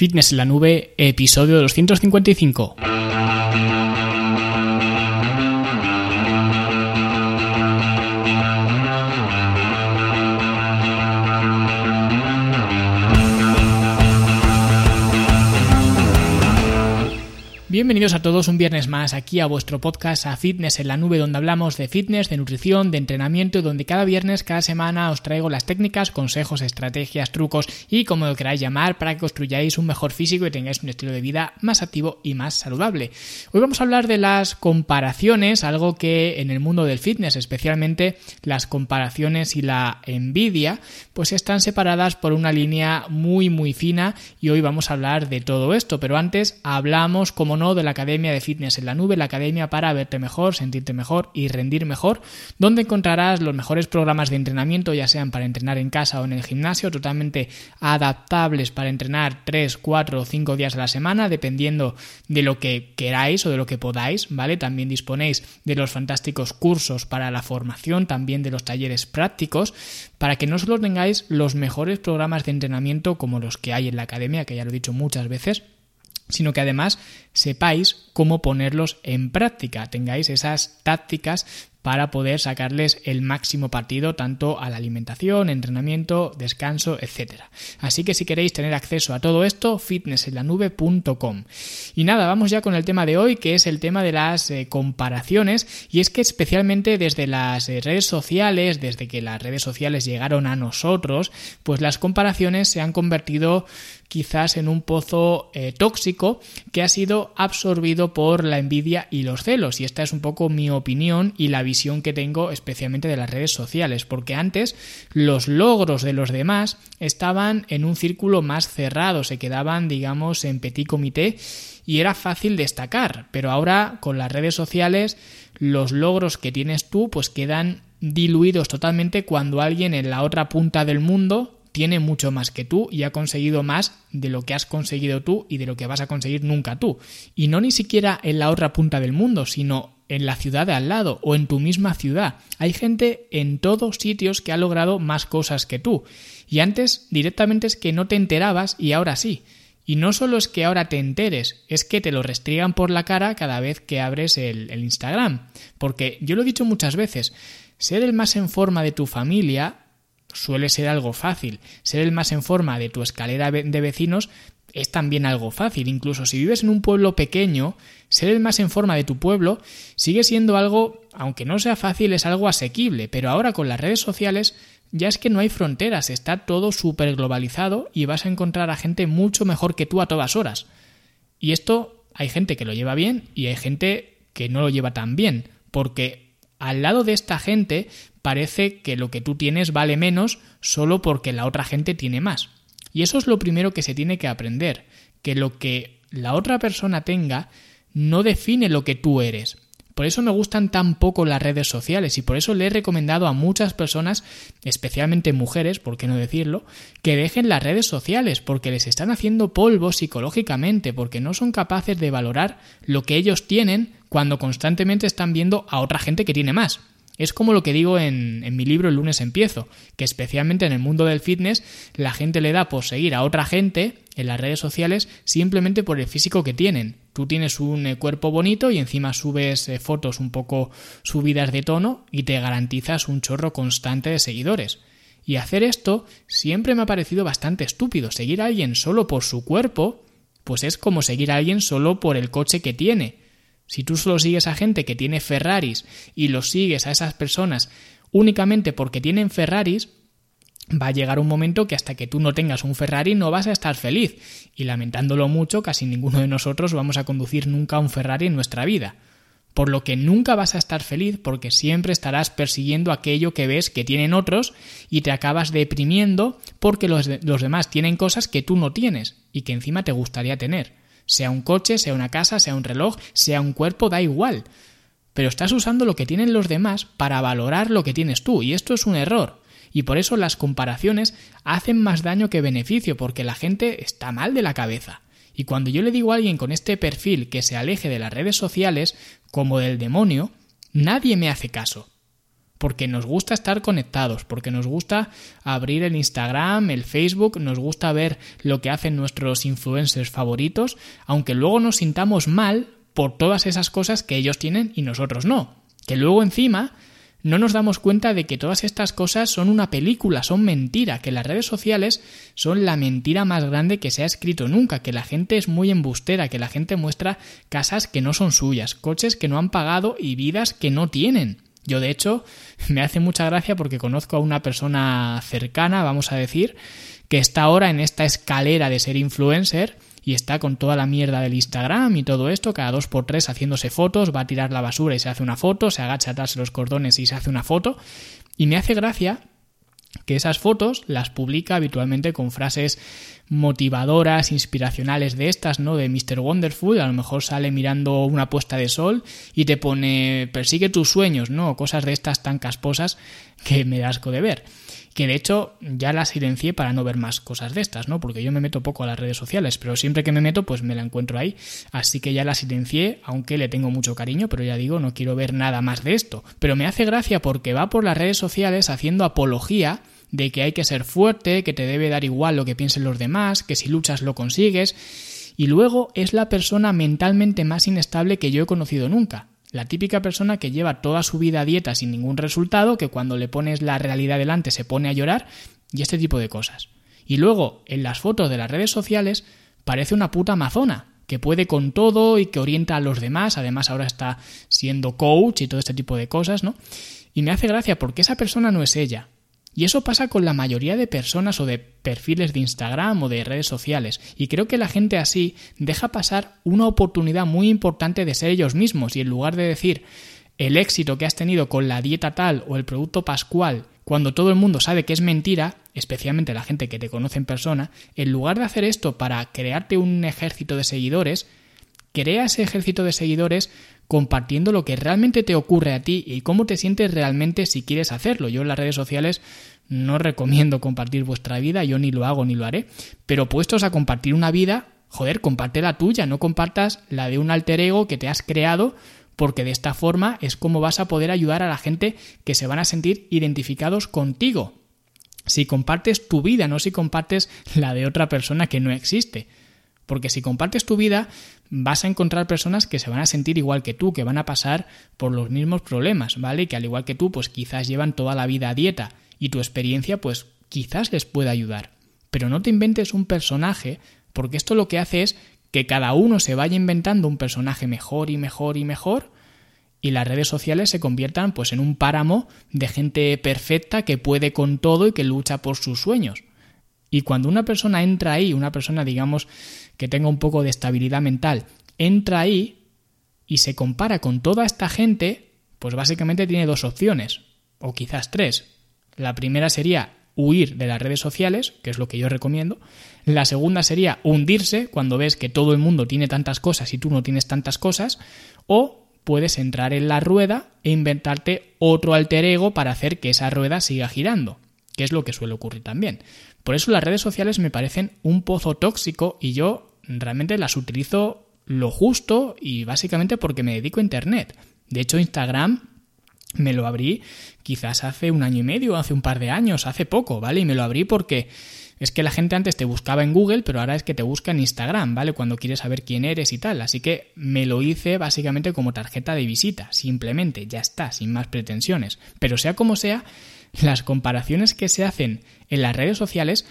Fitness en la Nube, episodio 255. Bienvenidos a todos un viernes más aquí a vuestro podcast a Fitness en la Nube donde hablamos de fitness, de nutrición, de entrenamiento donde cada viernes, cada semana os traigo las técnicas, consejos, estrategias, trucos y como lo queráis llamar para que construyáis un mejor físico y tengáis un estilo de vida más activo y más saludable. Hoy vamos a hablar de las comparaciones, algo que en el mundo del fitness, especialmente las comparaciones y la envidia, pues están separadas por una línea muy muy fina y hoy vamos a hablar de todo esto, pero antes hablamos como no de la Academia de Fitness en la Nube, la academia para verte mejor, sentirte mejor y rendir mejor, donde encontrarás los mejores programas de entrenamiento, ya sean para entrenar en casa o en el gimnasio, totalmente adaptables para entrenar 3, 4 o 5 días a la semana, dependiendo de lo que queráis o de lo que podáis, ¿vale? También disponéis de los fantásticos cursos para la formación, también de los talleres prácticos, para que no solo tengáis los mejores programas de entrenamiento como los que hay en la academia, que ya lo he dicho muchas veces, sino que además sepáis cómo ponerlos en práctica, tengáis esas tácticas para poder sacarles el máximo partido tanto a la alimentación, entrenamiento, descanso, etc. Así que si queréis tener acceso a todo esto, fitnessenlanube.com. Y nada, vamos ya con el tema de hoy, que es el tema de las eh, comparaciones, y es que especialmente desde las eh, redes sociales, desde que las redes sociales llegaron a nosotros, pues las comparaciones se han convertido quizás en un pozo eh, tóxico que ha sido absorbido por la envidia y los celos. Y esta es un poco mi opinión y la visión que tengo especialmente de las redes sociales, porque antes los logros de los demás estaban en un círculo más cerrado, se quedaban, digamos, en petit comité y era fácil destacar, pero ahora con las redes sociales los logros que tienes tú pues quedan diluidos totalmente cuando alguien en la otra punta del mundo tiene mucho más que tú y ha conseguido más de lo que has conseguido tú y de lo que vas a conseguir nunca tú. Y no ni siquiera en la otra punta del mundo, sino en la ciudad de al lado o en tu misma ciudad. Hay gente en todos sitios que ha logrado más cosas que tú. Y antes directamente es que no te enterabas y ahora sí. Y no solo es que ahora te enteres, es que te lo restriegan por la cara cada vez que abres el, el Instagram. Porque yo lo he dicho muchas veces, ser el más en forma de tu familia suele ser algo fácil. Ser el más en forma de tu escalera de vecinos es también algo fácil. Incluso si vives en un pueblo pequeño, ser el más en forma de tu pueblo sigue siendo algo, aunque no sea fácil, es algo asequible. Pero ahora con las redes sociales ya es que no hay fronteras, está todo súper globalizado y vas a encontrar a gente mucho mejor que tú a todas horas. Y esto hay gente que lo lleva bien y hay gente que no lo lleva tan bien, porque al lado de esta gente parece que lo que tú tienes vale menos solo porque la otra gente tiene más. Y eso es lo primero que se tiene que aprender, que lo que la otra persona tenga no define lo que tú eres. Por eso me gustan tan poco las redes sociales y por eso le he recomendado a muchas personas, especialmente mujeres, por qué no decirlo, que dejen las redes sociales porque les están haciendo polvo psicológicamente, porque no son capaces de valorar lo que ellos tienen cuando constantemente están viendo a otra gente que tiene más. Es como lo que digo en, mi libro El lunes empiezo, que especialmente en el mundo del fitness la gente le da por seguir a otra gente en las redes sociales simplemente por el físico que tienen. Tú tienes un eh, cuerpo bonito y encima subes eh, fotos un poco subidas de tono y te garantizas un chorro constante de seguidores. Y hacer esto siempre me ha parecido bastante estúpido. Seguir a alguien solo por su cuerpo, pues es como seguir a alguien solo por el coche que tiene. Si tú solo sigues a gente que tiene Ferraris y los sigues a esas personas únicamente porque tienen Ferraris, va a llegar un momento que hasta que tú no tengas un Ferrari no vas a estar feliz. Y lamentándolo mucho, casi ninguno de nosotros vamos a conducir nunca un Ferrari en nuestra vida. Por lo que nunca vas a estar feliz porque siempre estarás persiguiendo aquello que ves que tienen otros y te acabas deprimiendo porque los, los demás tienen cosas que tú no tienes y que encima te gustaría tener. Sea un coche, sea una casa, sea un reloj, sea un cuerpo, da igual. Pero estás usando lo que tienen los demás para valorar lo que tienes tú, y esto es un error. Y por eso las comparaciones hacen más daño que beneficio, porque la gente está mal de la cabeza. Y cuando yo le digo a alguien con este perfil que se aleje de las redes sociales, como del demonio, nadie me hace caso. Porque nos gusta estar conectados, porque nos gusta abrir el Instagram, el Facebook, nos gusta ver lo que hacen nuestros influencers favoritos, aunque luego nos sintamos mal por todas esas cosas que ellos tienen y nosotros no. Que luego encima no nos damos cuenta de que todas estas cosas son una película, son mentira, que las redes sociales son la mentira más grande que se ha escrito nunca, que la gente es muy embustera, que la gente muestra casas que no son suyas, coches que no han pagado y vidas que no tienen. Yo, de hecho, me hace mucha gracia porque conozco a una persona cercana, vamos a decir, que está ahora en esta escalera de ser influencer y está con toda la mierda del Instagram y todo esto, cada dos por tres haciéndose fotos, va a tirar la basura y se hace una foto, se agacha atrás los cordones y se hace una foto. Y me hace gracia que esas fotos las publica habitualmente con frases motivadoras, inspiracionales de estas, ¿no? De Mr. Wonderful, a lo mejor sale mirando una puesta de sol y te pone persigue tus sueños, ¿no? Cosas de estas tan casposas que me da de ver que de hecho ya la silencié para no ver más cosas de estas, ¿no? Porque yo me meto poco a las redes sociales, pero siempre que me meto pues me la encuentro ahí, así que ya la silencié, aunque le tengo mucho cariño, pero ya digo, no quiero ver nada más de esto. Pero me hace gracia porque va por las redes sociales haciendo apología de que hay que ser fuerte, que te debe dar igual lo que piensen los demás, que si luchas lo consigues, y luego es la persona mentalmente más inestable que yo he conocido nunca. La típica persona que lleva toda su vida a dieta sin ningún resultado, que cuando le pones la realidad delante se pone a llorar y este tipo de cosas. Y luego, en las fotos de las redes sociales, parece una puta amazona, que puede con todo y que orienta a los demás, además ahora está siendo coach y todo este tipo de cosas, ¿no? Y me hace gracia porque esa persona no es ella, y eso pasa con la mayoría de personas o de perfiles de Instagram o de redes sociales. Y creo que la gente así deja pasar una oportunidad muy importante de ser ellos mismos. Y en lugar de decir el éxito que has tenido con la dieta tal o el producto pascual, cuando todo el mundo sabe que es mentira, especialmente la gente que te conoce en persona, en lugar de hacer esto para crearte un ejército de seguidores, crea ese ejército de seguidores compartiendo lo que realmente te ocurre a ti y cómo te sientes realmente si quieres hacerlo. Yo en las redes sociales no recomiendo compartir vuestra vida, yo ni lo hago ni lo haré, pero puestos a compartir una vida, joder, comparte la tuya, no compartas la de un alter ego que te has creado porque de esta forma es como vas a poder ayudar a la gente que se van a sentir identificados contigo. Si compartes tu vida, no si compartes la de otra persona que no existe. Porque si compartes tu vida, vas a encontrar personas que se van a sentir igual que tú, que van a pasar por los mismos problemas, ¿vale? Que al igual que tú, pues quizás llevan toda la vida a dieta y tu experiencia, pues quizás les pueda ayudar. Pero no te inventes un personaje, porque esto lo que hace es que cada uno se vaya inventando un personaje mejor y mejor y mejor, y las redes sociales se conviertan pues en un páramo de gente perfecta que puede con todo y que lucha por sus sueños. Y cuando una persona entra ahí, una persona digamos que tenga un poco de estabilidad mental, entra ahí y se compara con toda esta gente, pues básicamente tiene dos opciones, o quizás tres. La primera sería huir de las redes sociales, que es lo que yo recomiendo. La segunda sería hundirse cuando ves que todo el mundo tiene tantas cosas y tú no tienes tantas cosas. O puedes entrar en la rueda e inventarte otro alter ego para hacer que esa rueda siga girando, que es lo que suele ocurrir también. Por eso las redes sociales me parecen un pozo tóxico y yo realmente las utilizo lo justo y básicamente porque me dedico a Internet. De hecho, Instagram me lo abrí quizás hace un año y medio, hace un par de años, hace poco, ¿vale? Y me lo abrí porque es que la gente antes te buscaba en Google, pero ahora es que te busca en Instagram, ¿vale? Cuando quieres saber quién eres y tal. Así que me lo hice básicamente como tarjeta de visita, simplemente, ya está, sin más pretensiones. Pero sea como sea, las comparaciones que se hacen en las redes sociales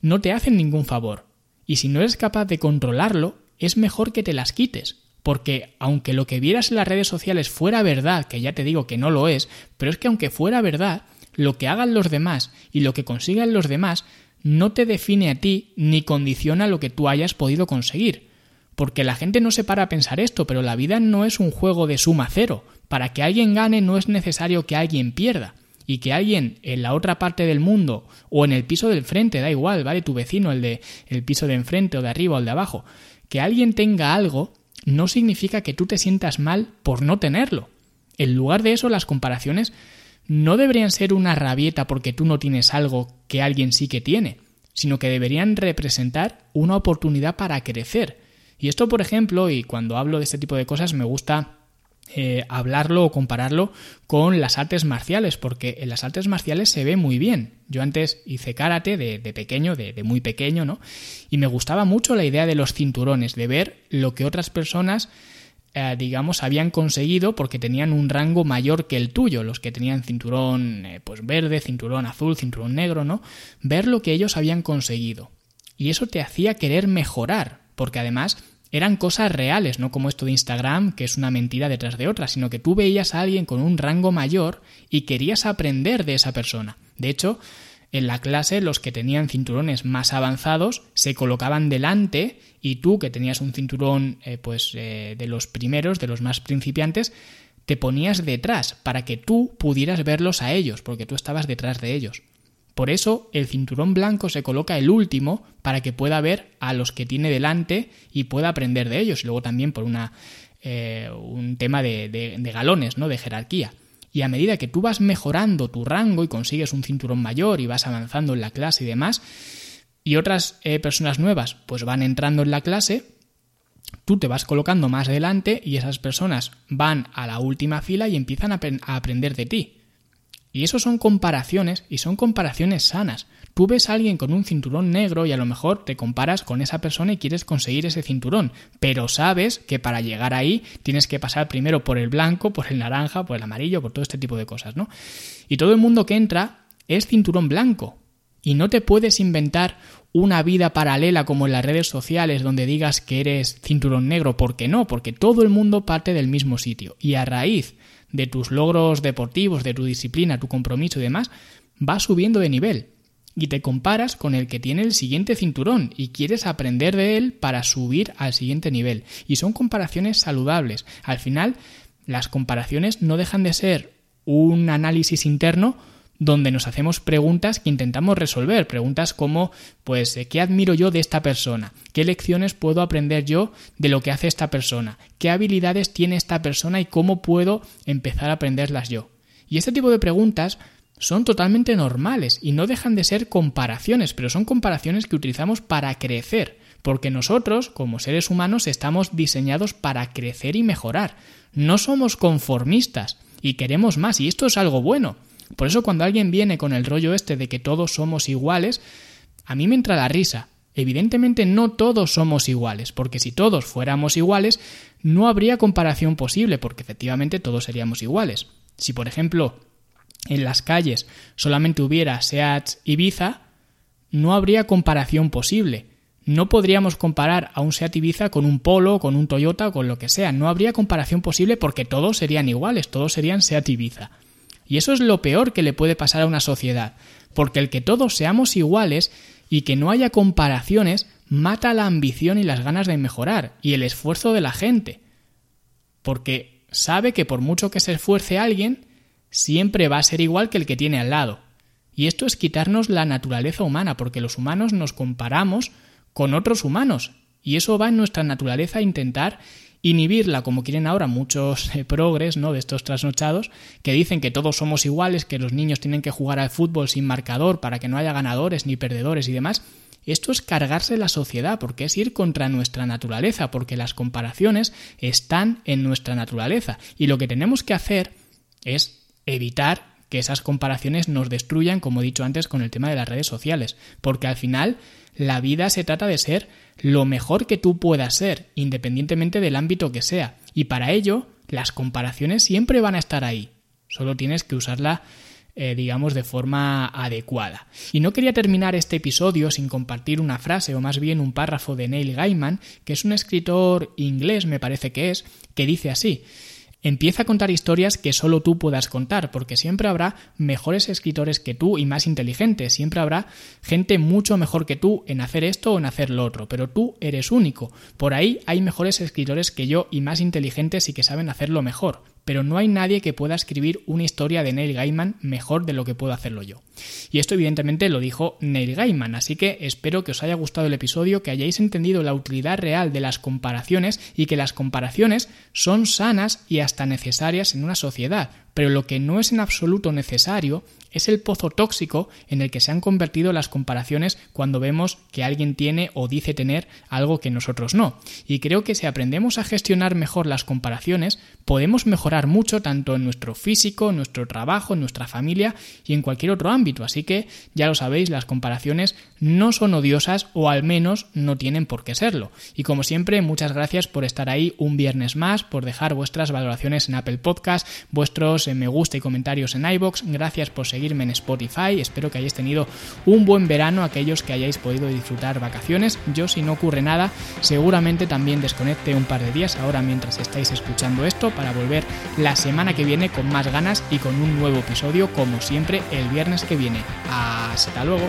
no te hacen ningún favor. Y si no eres capaz de controlarlo, es mejor que te las quites. Porque aunque lo que vieras en las redes sociales fuera verdad, que ya te digo que no lo es, pero es que aunque fuera verdad, lo que hagan los demás y lo que consigan los demás no te define a ti ni condiciona lo que tú hayas podido conseguir. Porque la gente no se para a pensar esto, pero la vida no es un juego de suma cero. Para que alguien gane no es necesario que alguien pierda y que alguien en la otra parte del mundo o en el piso del frente, da igual, ¿vale? Tu vecino, el de el piso de enfrente o de arriba o el de abajo, que alguien tenga algo no significa que tú te sientas mal por no tenerlo. En lugar de eso, las comparaciones no deberían ser una rabieta porque tú no tienes algo que alguien sí que tiene, sino que deberían representar una oportunidad para crecer. Y esto, por ejemplo, y cuando hablo de este tipo de cosas me gusta eh, hablarlo o compararlo con las artes marciales, porque en las artes marciales se ve muy bien. Yo antes hice karate de, pequeño, de, de, muy pequeño, ¿no? Y me gustaba mucho la idea de los cinturones, de ver lo que otras personas eh, digamos, habían conseguido porque tenían un rango mayor que el tuyo, los que tenían cinturón eh, pues verde, cinturón azul, cinturón negro, ¿no? Ver lo que ellos habían conseguido. Y eso te hacía querer mejorar, porque además eran cosas reales, no como esto de Instagram, que es una mentira detrás de otra, sino que tú veías a alguien con un rango mayor y querías aprender de esa persona. De hecho, en la clase los que tenían cinturones más avanzados se colocaban delante y tú que tenías un cinturón eh, pues eh, de los primeros, de los más principiantes, te ponías detrás para que tú pudieras verlos a ellos, porque tú estabas detrás de ellos. Por eso el cinturón blanco se coloca el último para que pueda ver a los que tiene delante y pueda aprender de ellos. Y luego también por una, eh, un tema de, de galones, ¿no? de jerarquía. Y a medida que tú vas mejorando tu rango y consigues un cinturón mayor y vas avanzando en la clase y demás, y otras eh, personas nuevas pues van entrando en la clase, tú te vas colocando más adelante y esas personas van a la última fila y empiezan a, a aprender de ti. Y eso son comparaciones y son comparaciones sanas. Tú ves a alguien con un cinturón negro y a lo mejor te comparas con esa persona y quieres conseguir ese cinturón, pero sabes que para llegar ahí tienes que pasar primero por el blanco, por el naranja, por el amarillo, por todo este tipo de cosas, ¿no? Y todo el mundo que entra es cinturón blanco. Y no te puedes inventar una vida paralela como en las redes sociales donde digas que eres cinturón negro, porque no, porque todo el mundo parte del mismo sitio. Y a raíz de tus logros deportivos, de tu disciplina, tu compromiso y demás, vas subiendo de nivel y te comparas con el que tiene el siguiente cinturón y quieres aprender de él para subir al siguiente nivel. Y son comparaciones saludables. Al final, las comparaciones no dejan de ser un análisis interno donde nos hacemos preguntas que intentamos resolver, preguntas como pues ¿qué admiro yo de esta persona? ¿Qué lecciones puedo aprender yo de lo que hace esta persona? ¿Qué habilidades tiene esta persona y cómo puedo empezar a aprenderlas yo? Y este tipo de preguntas son totalmente normales y no dejan de ser comparaciones, pero son comparaciones que utilizamos para crecer, porque nosotros, como seres humanos, estamos diseñados para crecer y mejorar. No somos conformistas y queremos más, y esto es algo bueno. Por eso cuando alguien viene con el rollo este de que todos somos iguales, a mí me entra la risa. Evidentemente no todos somos iguales, porque si todos fuéramos iguales, no habría comparación posible, porque efectivamente todos seríamos iguales. Si, por ejemplo, en las calles solamente hubiera Seat Ibiza, no habría comparación posible. No podríamos comparar a un Seat Ibiza con un Polo, con un Toyota o con lo que sea. No habría comparación posible porque todos serían iguales, todos serían Seat Ibiza. Y eso es lo peor que le puede pasar a una sociedad, porque el que todos seamos iguales y que no haya comparaciones mata la ambición y las ganas de mejorar y el esfuerzo de la gente. Porque sabe que por mucho que se esfuerce alguien, siempre va a ser igual que el que tiene al lado. Y esto es quitarnos la naturaleza humana, porque los humanos nos comparamos con otros humanos. Y eso va en nuestra naturaleza a intentar inhibirla, como quieren ahora muchos eh, progres, ¿no? De estos trasnochados, que dicen que todos somos iguales, que los niños tienen que jugar al fútbol sin marcador para que no haya ganadores ni perdedores y demás. Esto es cargarse la sociedad, porque es ir contra nuestra naturaleza, porque las comparaciones están en nuestra naturaleza. Y lo que tenemos que hacer es evitar que esas comparaciones nos destruyan, como he dicho antes, con el tema de las redes sociales, porque al final la vida se trata de ser lo mejor que tú puedas ser, independientemente del ámbito que sea, y para ello las comparaciones siempre van a estar ahí, solo tienes que usarla eh, digamos, de forma adecuada. Y no quería terminar este episodio sin compartir una frase, o más bien un párrafo de Neil Gaiman, que es un escritor inglés, me parece que es, que dice así Empieza a contar historias que solo tú puedas contar, porque siempre habrá mejores escritores que tú y más inteligentes, siempre habrá gente mucho mejor que tú en hacer esto o en hacer lo otro, pero tú eres único. Por ahí hay mejores escritores que yo y más inteligentes y que saben hacerlo mejor, pero no hay nadie que pueda escribir una historia de Neil Gaiman mejor de lo que puedo hacerlo yo. Y esto evidentemente lo dijo Neil Gaiman, así que espero que os haya gustado el episodio, que hayáis entendido la utilidad real de las comparaciones y que las comparaciones son sanas y hasta necesarias en una sociedad, pero lo que no es en absoluto necesario es el pozo tóxico en el que se han convertido las comparaciones cuando vemos que alguien tiene o dice tener algo que nosotros no. Y creo que si aprendemos a gestionar mejor las comparaciones, podemos mejorar mucho tanto en nuestro físico, nuestro trabajo, en nuestra familia y en cualquier otro ámbito. Así que ya lo sabéis, las comparaciones no son odiosas o al menos no tienen por qué serlo. Y como siempre, muchas gracias por estar ahí un viernes más, por dejar vuestras valoraciones en Apple Podcast, vuestros me gusta y comentarios en iBox. Gracias por seguirme en Spotify. Espero que hayáis tenido un buen verano, aquellos que hayáis podido disfrutar vacaciones. Yo, si no ocurre nada, seguramente también desconecte un par de días ahora mientras estáis escuchando esto para volver la semana que viene con más ganas y con un nuevo episodio, como siempre, el viernes que viene. Hasta luego.